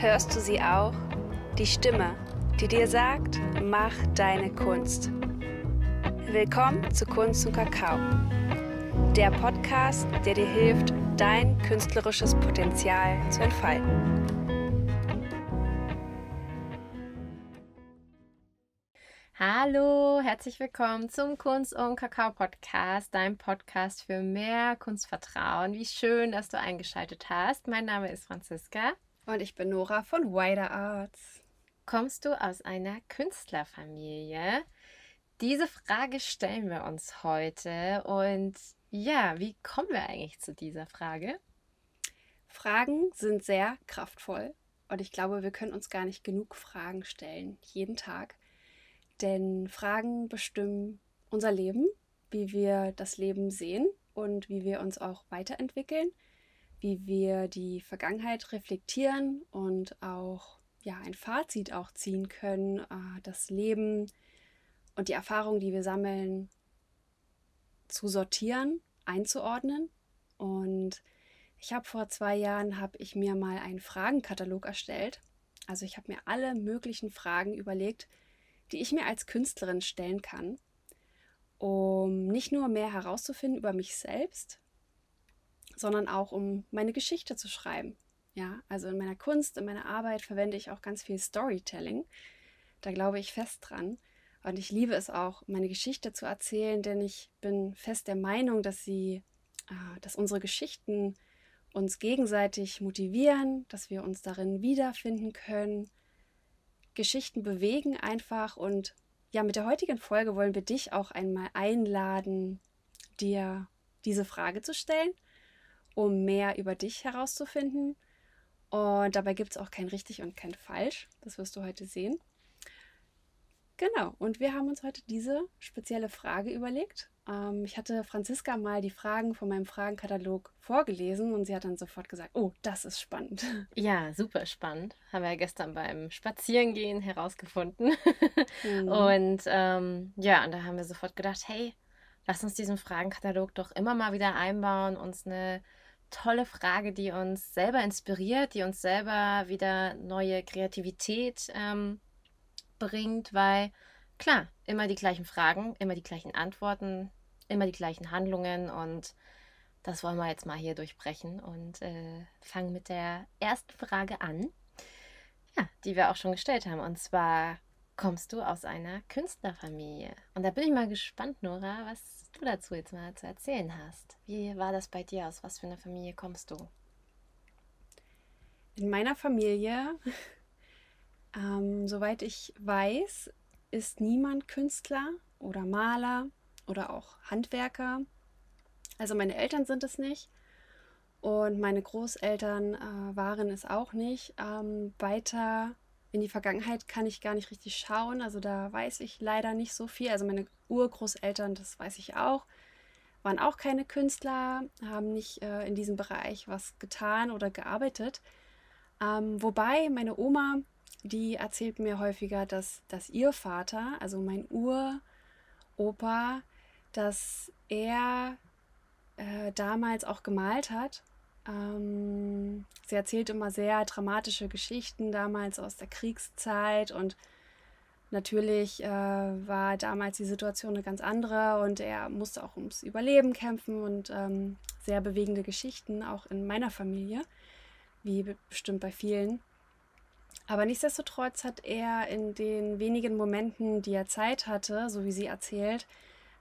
Hörst du sie auch? Die Stimme, die dir sagt, mach deine Kunst. Willkommen zu Kunst und Kakao. Der Podcast, der dir hilft, dein künstlerisches Potenzial zu entfalten. Hallo, herzlich willkommen zum Kunst und Kakao Podcast, dein Podcast für mehr Kunstvertrauen. Wie schön, dass du eingeschaltet hast. Mein Name ist Franziska. Und ich bin Nora von Wider Arts. Kommst du aus einer Künstlerfamilie? Diese Frage stellen wir uns heute. Und ja, wie kommen wir eigentlich zu dieser Frage? Fragen sind sehr kraftvoll. Und ich glaube, wir können uns gar nicht genug Fragen stellen, jeden Tag. Denn Fragen bestimmen unser Leben, wie wir das Leben sehen und wie wir uns auch weiterentwickeln wie wir die Vergangenheit reflektieren und auch ja ein Fazit auch ziehen können, äh, das Leben und die Erfahrungen, die wir sammeln, zu sortieren, einzuordnen. Und ich habe vor zwei Jahren habe ich mir mal einen Fragenkatalog erstellt. Also ich habe mir alle möglichen Fragen überlegt, die ich mir als Künstlerin stellen kann, um nicht nur mehr herauszufinden über mich selbst, sondern auch um meine Geschichte zu schreiben. Ja, also in meiner Kunst, in meiner Arbeit verwende ich auch ganz viel Storytelling. Da glaube ich fest dran. Und ich liebe es auch, meine Geschichte zu erzählen, denn ich bin fest der Meinung, dass sie, äh, dass unsere Geschichten uns gegenseitig motivieren, dass wir uns darin wiederfinden können. Geschichten bewegen einfach und ja, mit der heutigen Folge wollen wir dich auch einmal einladen, dir diese Frage zu stellen um mehr über dich herauszufinden. Und dabei gibt es auch kein richtig und kein falsch. Das wirst du heute sehen. Genau, und wir haben uns heute diese spezielle Frage überlegt. Ähm, ich hatte Franziska mal die Fragen von meinem Fragenkatalog vorgelesen und sie hat dann sofort gesagt, oh, das ist spannend. Ja, super spannend. Haben wir ja gestern beim Spazierengehen herausgefunden. Mhm. Und ähm, ja, und da haben wir sofort gedacht, hey, lass uns diesen Fragenkatalog doch immer mal wieder einbauen, uns eine tolle Frage, die uns selber inspiriert, die uns selber wieder neue Kreativität ähm, bringt, weil klar, immer die gleichen Fragen, immer die gleichen Antworten, immer die gleichen Handlungen und das wollen wir jetzt mal hier durchbrechen und äh, fangen mit der ersten Frage an, ja, die wir auch schon gestellt haben. Und zwar kommst du aus einer Künstlerfamilie und da bin ich mal gespannt, Nora, was du dazu jetzt mal zu erzählen hast. Wie war das bei dir? Aus was für einer Familie kommst du? In meiner Familie, ähm, soweit ich weiß, ist niemand Künstler oder Maler oder auch Handwerker. Also meine Eltern sind es nicht und meine Großeltern äh, waren es auch nicht. Ähm, weiter in die Vergangenheit kann ich gar nicht richtig schauen. Also da weiß ich leider nicht so viel. Also meine Urgroßeltern, das weiß ich auch, waren auch keine Künstler, haben nicht äh, in diesem Bereich was getan oder gearbeitet. Ähm, wobei meine Oma, die erzählt mir häufiger, dass, dass ihr Vater, also mein Uropa, dass er äh, damals auch gemalt hat ähm, sie erzählt immer sehr dramatische Geschichten damals aus der Kriegszeit und natürlich äh, war damals die Situation eine ganz andere und er musste auch ums Überleben kämpfen und ähm, sehr bewegende Geschichten auch in meiner Familie, wie bestimmt bei vielen. Aber nichtsdestotrotz hat er in den wenigen Momenten, die er Zeit hatte, so wie sie erzählt,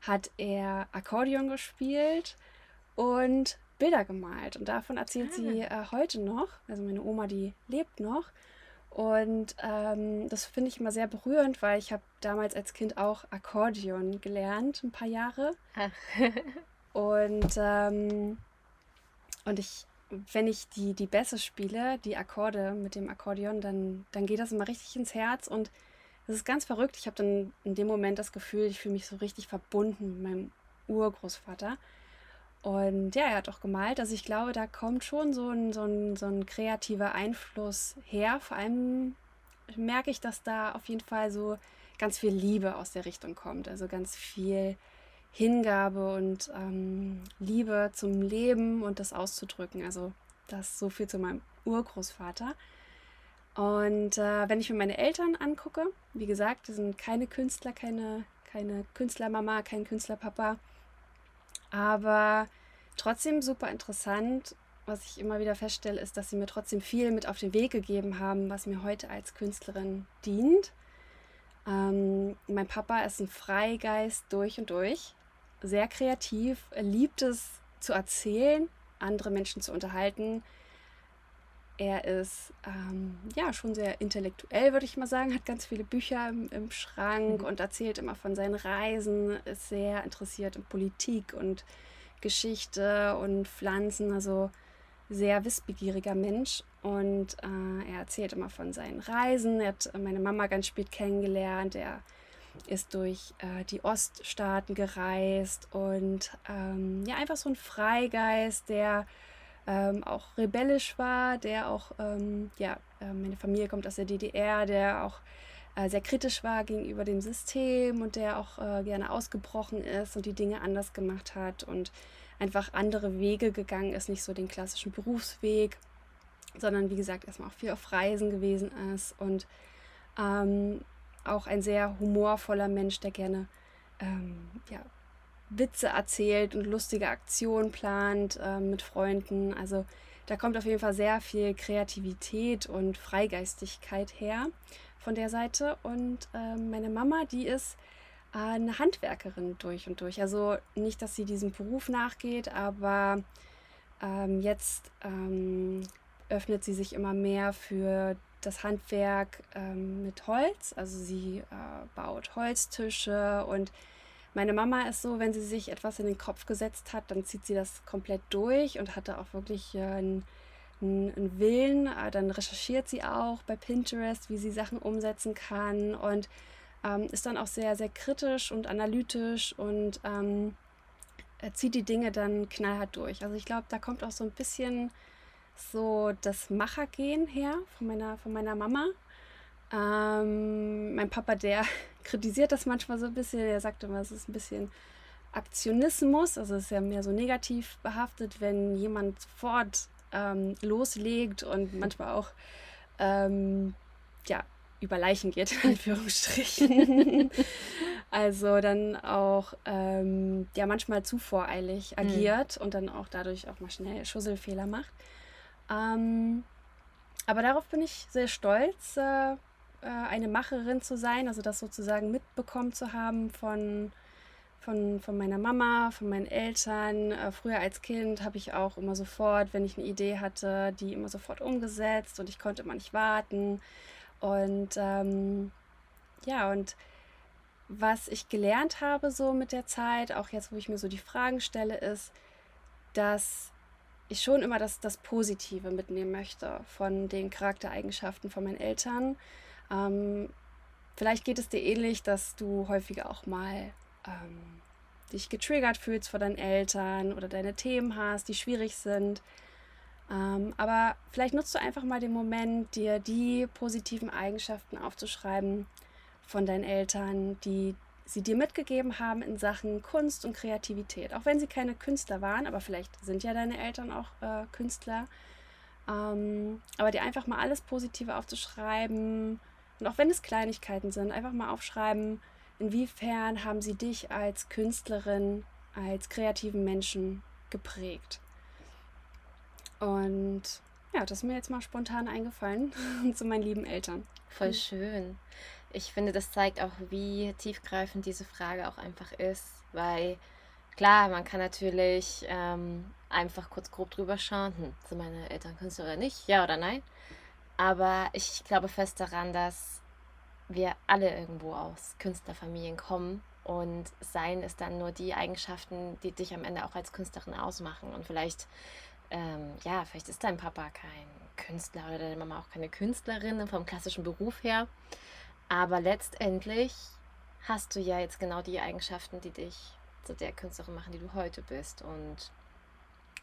hat er Akkordeon gespielt und Bilder gemalt. Und davon erzählt ah. sie äh, heute noch. Also meine Oma, die lebt noch. Und ähm, das finde ich immer sehr berührend, weil ich habe damals als Kind auch Akkordeon gelernt, ein paar Jahre. Ah. und, ähm, und ich, wenn ich die, die Bässe spiele, die Akkorde mit dem Akkordeon, dann, dann geht das immer richtig ins Herz und das ist ganz verrückt. Ich habe dann in dem Moment das Gefühl, ich fühle mich so richtig verbunden mit meinem Urgroßvater. Und ja, er hat auch gemalt. Also ich glaube, da kommt schon so ein, so ein, so ein kreativer Einfluss her. Vor allem merke ich, dass da auf jeden Fall so ganz viel Liebe aus der Richtung kommt. Also ganz viel Hingabe und ähm, Liebe zum Leben und das auszudrücken. Also das so viel zu meinem Urgroßvater. Und äh, wenn ich mir meine Eltern angucke, wie gesagt, die sind keine Künstler, keine, keine Künstlermama, kein Künstlerpapa, aber trotzdem super interessant. Was ich immer wieder feststelle, ist, dass sie mir trotzdem viel mit auf den Weg gegeben haben, was mir heute als Künstlerin dient. Ähm, mein Papa ist ein Freigeist durch und durch, sehr kreativ, liebt es zu erzählen, andere Menschen zu unterhalten, er ist ähm, ja schon sehr intellektuell, würde ich mal sagen, hat ganz viele Bücher im, im Schrank mhm. und erzählt immer von seinen Reisen, ist sehr interessiert in Politik und Geschichte und Pflanzen, also sehr wissbegieriger Mensch. Und äh, er erzählt immer von seinen Reisen. Er hat meine Mama ganz spät kennengelernt. Er ist durch äh, die Oststaaten gereist und ähm, ja, einfach so ein Freigeist, der ähm, auch rebellisch war, der auch, ähm, ja, meine Familie kommt aus der DDR, der auch äh, sehr kritisch war gegenüber dem System und der auch äh, gerne ausgebrochen ist und die Dinge anders gemacht hat und einfach andere Wege gegangen ist, nicht so den klassischen Berufsweg, sondern wie gesagt erstmal auch viel auf Reisen gewesen ist und ähm, auch ein sehr humorvoller Mensch, der gerne ähm, ja, Witze erzählt und lustige Aktionen plant äh, mit Freunden. Also da kommt auf jeden Fall sehr viel Kreativität und Freigeistigkeit her von der Seite. Und äh, meine Mama, die ist äh, eine Handwerkerin durch und durch. Also nicht, dass sie diesem Beruf nachgeht, aber ähm, jetzt ähm, öffnet sie sich immer mehr für das Handwerk ähm, mit Holz. Also sie äh, baut Holztische und meine Mama ist so, wenn sie sich etwas in den Kopf gesetzt hat, dann zieht sie das komplett durch und hatte auch wirklich äh, einen, einen Willen. Äh, dann recherchiert sie auch bei Pinterest, wie sie Sachen umsetzen kann und ähm, ist dann auch sehr, sehr kritisch und analytisch und ähm, zieht die Dinge dann knallhart durch. Also ich glaube, da kommt auch so ein bisschen so das Machergehen her von meiner, von meiner Mama. Ähm, mein Papa, der kritisiert das manchmal so ein bisschen. Er sagt immer, es ist ein bisschen Aktionismus. Also es ist ja mehr so negativ behaftet, wenn jemand sofort ähm, loslegt und manchmal auch ähm, ja, über Leichen geht, in Anführungsstrichen. also dann auch ähm, ja manchmal zu voreilig mhm. agiert mhm. und dann auch dadurch auch mal schnell Schusselfehler macht. Ähm, aber darauf bin ich sehr stolz, äh, äh, eine Macherin zu sein, also das sozusagen mitbekommen zu haben von, von, von meiner Mama, von meinen Eltern. Äh, früher als Kind habe ich auch immer sofort, wenn ich eine Idee hatte, die immer sofort umgesetzt und ich konnte immer nicht warten. Und ähm, ja, und was ich gelernt habe so mit der Zeit, auch jetzt, wo ich mir so die Fragen stelle, ist, dass ich schon immer das, das Positive mitnehmen möchte von den Charaktereigenschaften von meinen Eltern ähm, vielleicht geht es dir ähnlich, dass du häufiger auch mal ähm, dich getriggert fühlst vor deinen Eltern oder deine Themen hast, die schwierig sind. Ähm, aber vielleicht nutzt du einfach mal den Moment, dir die positiven Eigenschaften aufzuschreiben von deinen Eltern, die sie dir mitgegeben haben in Sachen Kunst und Kreativität. Auch wenn sie keine Künstler waren, aber vielleicht sind ja deine Eltern auch äh, Künstler. Ähm, aber dir einfach mal alles Positive aufzuschreiben, und auch wenn es Kleinigkeiten sind, einfach mal aufschreiben, inwiefern haben sie dich als Künstlerin, als kreativen Menschen geprägt. Und ja, das ist mir jetzt mal spontan eingefallen zu meinen lieben Eltern. Voll schön. Ich finde, das zeigt auch, wie tiefgreifend diese Frage auch einfach ist, weil klar, man kann natürlich ähm, einfach kurz grob drüber schauen, hm, sind meine Eltern Künstler oder nicht, ja oder nein. Aber ich glaube fest daran, dass wir alle irgendwo aus Künstlerfamilien kommen und seien es dann nur die Eigenschaften, die dich am Ende auch als Künstlerin ausmachen. Und vielleicht, ähm, ja, vielleicht ist dein Papa kein Künstler oder deine Mama auch keine Künstlerin vom klassischen Beruf her. Aber letztendlich hast du ja jetzt genau die Eigenschaften, die dich zu der Künstlerin machen, die du heute bist. Und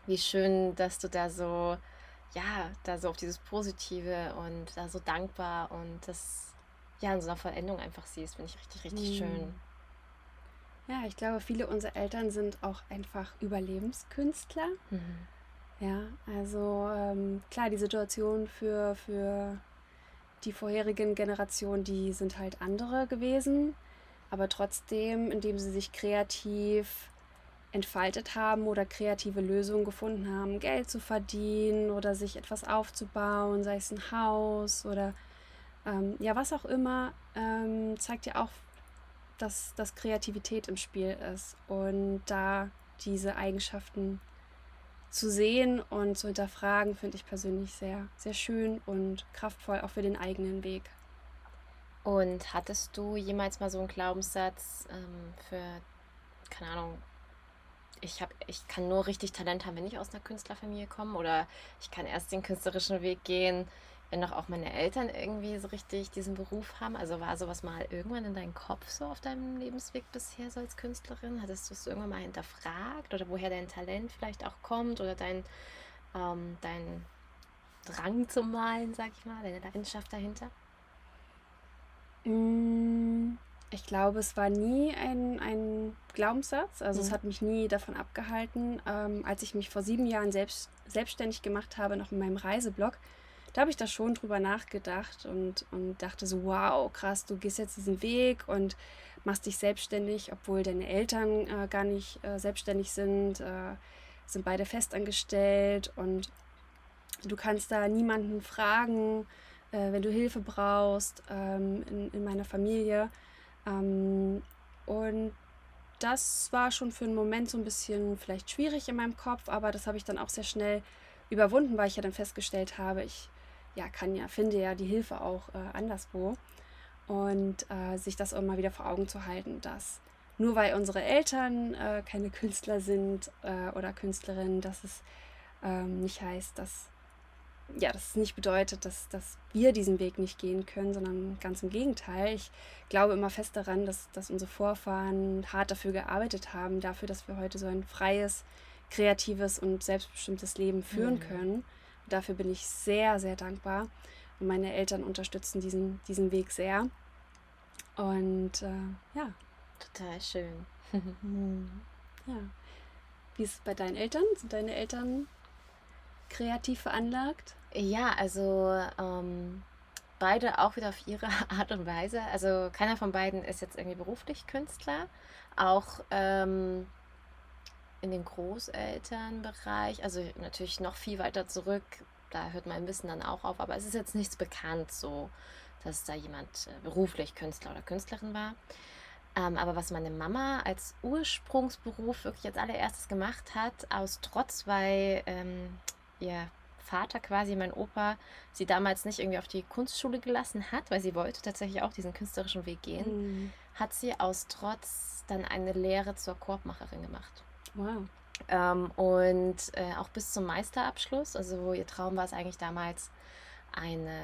wie schön, dass du da so ja, da so auf dieses Positive und da so dankbar und das ja in so einer Vollendung einfach siehst, finde ich richtig, richtig mhm. schön. Ja, ich glaube, viele unserer Eltern sind auch einfach Überlebenskünstler. Mhm. Ja, also ähm, klar, die Situation für, für die vorherigen Generationen, die sind halt andere gewesen, aber trotzdem, indem sie sich kreativ entfaltet haben oder kreative Lösungen gefunden haben, Geld zu verdienen oder sich etwas aufzubauen, sei es ein Haus oder ähm, ja, was auch immer, ähm, zeigt ja auch, dass, dass Kreativität im Spiel ist und da diese Eigenschaften zu sehen und zu hinterfragen, finde ich persönlich sehr, sehr schön und kraftvoll, auch für den eigenen Weg. Und hattest du jemals mal so einen Glaubenssatz ähm, für, keine Ahnung, ich, hab, ich kann nur richtig Talent haben, wenn ich aus einer Künstlerfamilie komme oder ich kann erst den künstlerischen Weg gehen, wenn doch auch meine Eltern irgendwie so richtig diesen Beruf haben. Also war sowas mal irgendwann in deinem Kopf so auf deinem Lebensweg bisher so als Künstlerin? Hattest du es irgendwann mal hinterfragt oder woher dein Talent vielleicht auch kommt oder dein, ähm, dein Drang zum Malen, sag ich mal, deine Leidenschaft dahinter? Mm, ich glaube, es war nie ein, ein Glaubenssatz. Also mhm. es hat mich nie davon abgehalten. Ähm, als ich mich vor sieben Jahren selbst, selbstständig gemacht habe, noch in meinem Reiseblog, da habe ich da schon drüber nachgedacht und, und dachte so, wow, krass, du gehst jetzt diesen Weg und machst dich selbstständig, obwohl deine Eltern äh, gar nicht äh, selbstständig sind, äh, sind beide festangestellt und du kannst da niemanden fragen, äh, wenn du Hilfe brauchst ähm, in, in meiner Familie. Ähm, und das war schon für einen Moment so ein bisschen vielleicht schwierig in meinem Kopf, aber das habe ich dann auch sehr schnell überwunden, weil ich ja dann festgestellt habe, ich ja, kann ja, finde ja die Hilfe auch äh, anderswo. Und äh, sich das immer wieder vor Augen zu halten, dass nur weil unsere Eltern äh, keine Künstler sind äh, oder Künstlerinnen, dass es ähm, nicht heißt, dass ja, das nicht bedeutet, dass, dass wir diesen Weg nicht gehen können, sondern ganz im Gegenteil. Ich glaube immer fest daran, dass, dass unsere Vorfahren hart dafür gearbeitet haben, dafür, dass wir heute so ein freies, kreatives und selbstbestimmtes Leben führen mhm. können. Dafür bin ich sehr, sehr dankbar. Und meine Eltern unterstützen diesen, diesen Weg sehr. Und äh, ja. Total schön. Ja. Wie ist es bei deinen Eltern? Sind deine Eltern kreativ veranlagt? Ja, also ähm, beide auch wieder auf ihre Art und Weise. Also keiner von beiden ist jetzt irgendwie beruflich Künstler. Auch ähm, in den Großelternbereich, also natürlich noch viel weiter zurück, da hört mein Wissen dann auch auf, aber es ist jetzt nichts bekannt so, dass da jemand äh, beruflich Künstler oder Künstlerin war. Ähm, aber was meine Mama als Ursprungsberuf wirklich als allererstes gemacht hat, aus Trotz, weil ähm, ihr Vater quasi, mein Opa, sie damals nicht irgendwie auf die Kunstschule gelassen hat, weil sie wollte tatsächlich auch diesen künstlerischen Weg gehen, mhm. hat sie aus Trotz dann eine Lehre zur Korbmacherin gemacht. Wow. Ähm, und äh, auch bis zum Meisterabschluss, also ihr Traum war es eigentlich damals, eine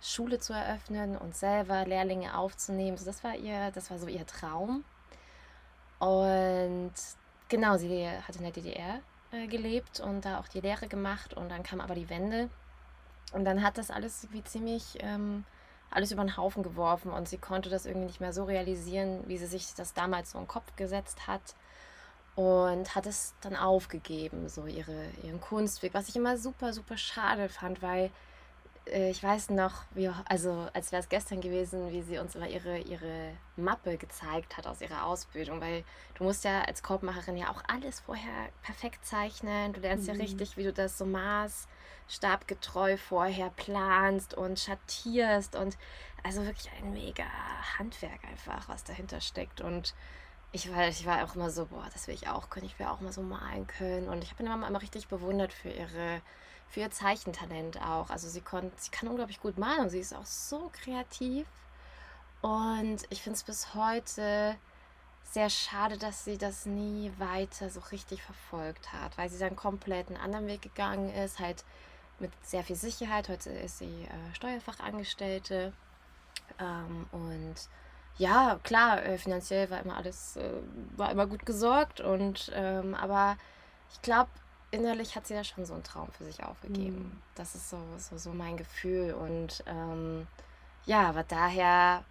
Schule zu eröffnen und selber Lehrlinge aufzunehmen. Also das war ihr, das war so ihr Traum. Und genau, sie hat in der DDR äh, gelebt und da auch die Lehre gemacht und dann kam aber die Wende. Und dann hat das alles wie ziemlich ähm, alles über den Haufen geworfen und sie konnte das irgendwie nicht mehr so realisieren, wie sie sich das damals so im Kopf gesetzt hat und hat es dann aufgegeben, so ihre, ihren Kunstweg, was ich immer super, super schade fand, weil ich weiß noch, wie, also als wäre es gestern gewesen, wie sie uns immer ihre, ihre Mappe gezeigt hat aus ihrer Ausbildung, weil du musst ja als Korbmacherin ja auch alles vorher perfekt zeichnen, du lernst mhm. ja richtig, wie du das so maßstabgetreu vorher planst und schattierst und also wirklich ein mega Handwerk einfach, was dahinter steckt und ich war, ich war auch immer so, boah, das will ich auch können, ich will auch mal so malen können. Und ich habe meine Mama immer richtig bewundert für ihre, für ihr Zeichentalent auch. Also sie konnte, sie kann unglaublich gut malen und sie ist auch so kreativ. Und ich finde es bis heute sehr schade, dass sie das nie weiter so richtig verfolgt hat, weil sie dann komplett einen anderen Weg gegangen ist, halt mit sehr viel Sicherheit. Heute ist sie äh, Steuerfachangestellte ähm, und ja, klar, äh, finanziell war immer alles, äh, war immer gut gesorgt und ähm, aber ich glaube, innerlich hat sie da schon so einen Traum für sich aufgegeben. Mhm. Das ist so, so, so mein Gefühl. Und ähm, ja, aber daher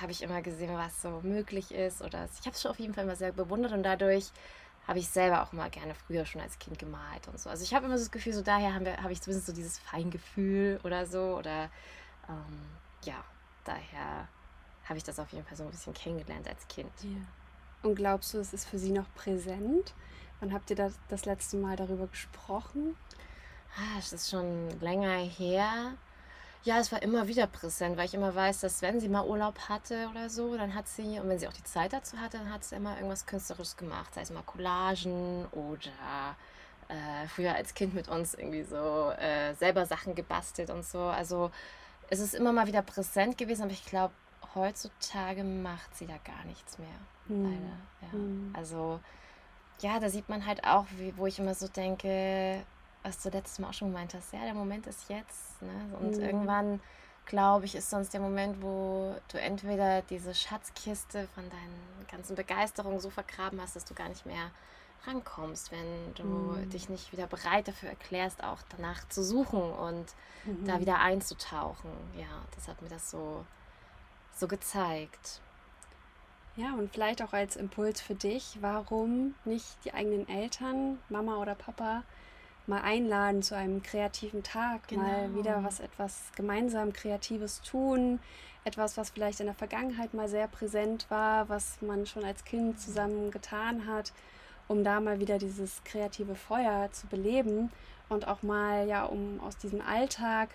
habe ich immer gesehen, was so möglich ist. Oder ich habe es schon auf jeden Fall immer sehr bewundert und dadurch habe ich selber auch mal gerne früher schon als Kind gemalt und so. Also ich habe immer so das Gefühl, so daher habe hab ich zumindest so dieses Feingefühl oder so. Oder ähm, ja, daher habe ich das auf jeden Fall so ein bisschen kennengelernt als Kind. Ja. Und glaubst du, es ist für sie noch präsent? Wann habt ihr das, das letzte Mal darüber gesprochen? Ah, es ist schon länger her. Ja, es war immer wieder präsent, weil ich immer weiß, dass wenn sie mal Urlaub hatte oder so, dann hat sie, und wenn sie auch die Zeit dazu hatte, dann hat sie immer irgendwas Künstlerisches gemacht. Sei es mal Collagen oder äh, früher als Kind mit uns irgendwie so äh, selber Sachen gebastelt und so. Also es ist immer mal wieder präsent gewesen, aber ich glaube, heutzutage macht sie da gar nichts mehr. Mhm. Leider. Ja. Mhm. Also ja, da sieht man halt auch, wie, wo ich immer so denke, was du letztes Mal auch schon gemeint hast, ja, der Moment ist jetzt. Ne? Und mhm. irgendwann, glaube ich, ist sonst der Moment, wo du entweder diese Schatzkiste von deinen ganzen Begeisterungen so vergraben hast, dass du gar nicht mehr rankommst, wenn du mhm. dich nicht wieder bereit dafür erklärst, auch danach zu suchen und mhm. da wieder einzutauchen. Ja, das hat mir das so, so gezeigt. Ja, und vielleicht auch als Impuls für dich, warum nicht die eigenen Eltern, Mama oder Papa, mal einladen zu einem kreativen Tag, genau. mal wieder was etwas gemeinsam Kreatives tun, etwas, was vielleicht in der Vergangenheit mal sehr präsent war, was man schon als Kind zusammen getan hat, um da mal wieder dieses kreative Feuer zu beleben und auch mal ja, um aus diesem Alltag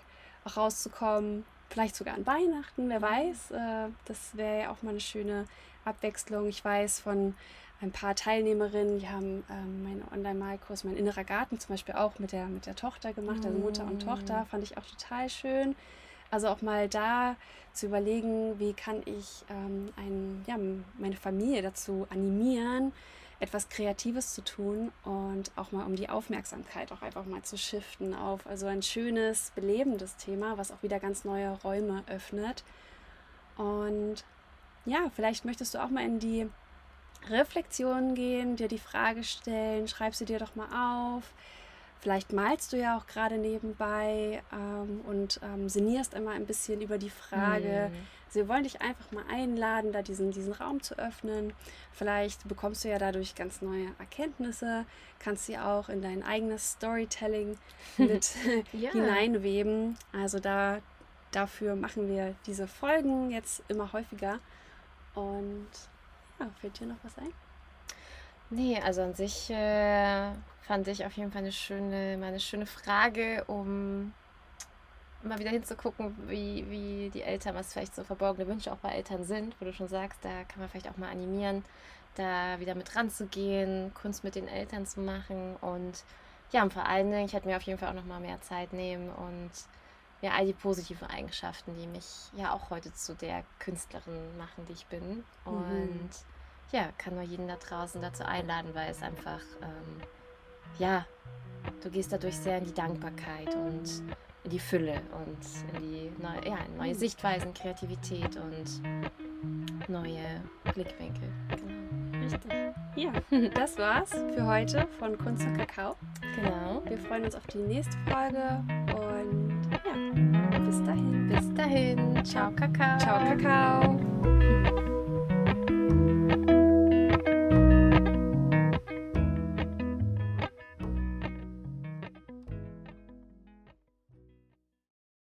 auch rauszukommen, vielleicht sogar an Weihnachten, wer weiß, äh, das wäre ja auch mal eine schöne Abwechslung. Ich weiß von ein paar Teilnehmerinnen, die haben ähm, meinen Online-Malkurs, mein innerer Garten zum Beispiel auch mit der, mit der Tochter gemacht, also Mutter und Tochter, mm. fand ich auch total schön. Also auch mal da zu überlegen, wie kann ich ähm, ein, ja, meine Familie dazu animieren, etwas Kreatives zu tun und auch mal um die Aufmerksamkeit auch einfach mal zu shiften auf also ein schönes, belebendes Thema, was auch wieder ganz neue Räume öffnet. Und ja, vielleicht möchtest du auch mal in die Reflexion gehen, dir die Frage stellen, schreib sie dir doch mal auf. Vielleicht malst du ja auch gerade nebenbei ähm, und ähm, sinnierst immer ein bisschen über die Frage. Mhm. Also wir wollen dich einfach mal einladen, da diesen, diesen Raum zu öffnen. Vielleicht bekommst du ja dadurch ganz neue Erkenntnisse, kannst sie auch in dein eigenes Storytelling mit ja. hineinweben. Also da, dafür machen wir diese Folgen jetzt immer häufiger. Und ja, fällt dir noch was ein? Nee, also an sich äh, fand ich auf jeden Fall eine schöne, eine schöne Frage, um mal wieder hinzugucken, wie, wie die Eltern, was vielleicht so verborgene Wünsche auch bei Eltern sind, wo du schon sagst, da kann man vielleicht auch mal animieren, da wieder mit ranzugehen, Kunst mit den Eltern zu machen und ja, und vor allen Dingen, ich hätte mir auf jeden Fall auch noch mal mehr Zeit nehmen und ja, all die positiven Eigenschaften, die mich ja auch heute zu der Künstlerin machen, die ich bin. Mhm. Ja, kann nur jeden da draußen dazu einladen, weil es einfach, ähm, ja, du gehst dadurch sehr in die Dankbarkeit und in die Fülle und in die neue, ja, neue Sichtweisen, Kreativität und neue Blickwinkel. Genau. Richtig. Ja, das war's für heute von Kunst und Kakao. Genau. Wir freuen uns auf die nächste Folge und ja, bis dahin. Bis dahin. Ciao, Kakao. Ciao, Kakao.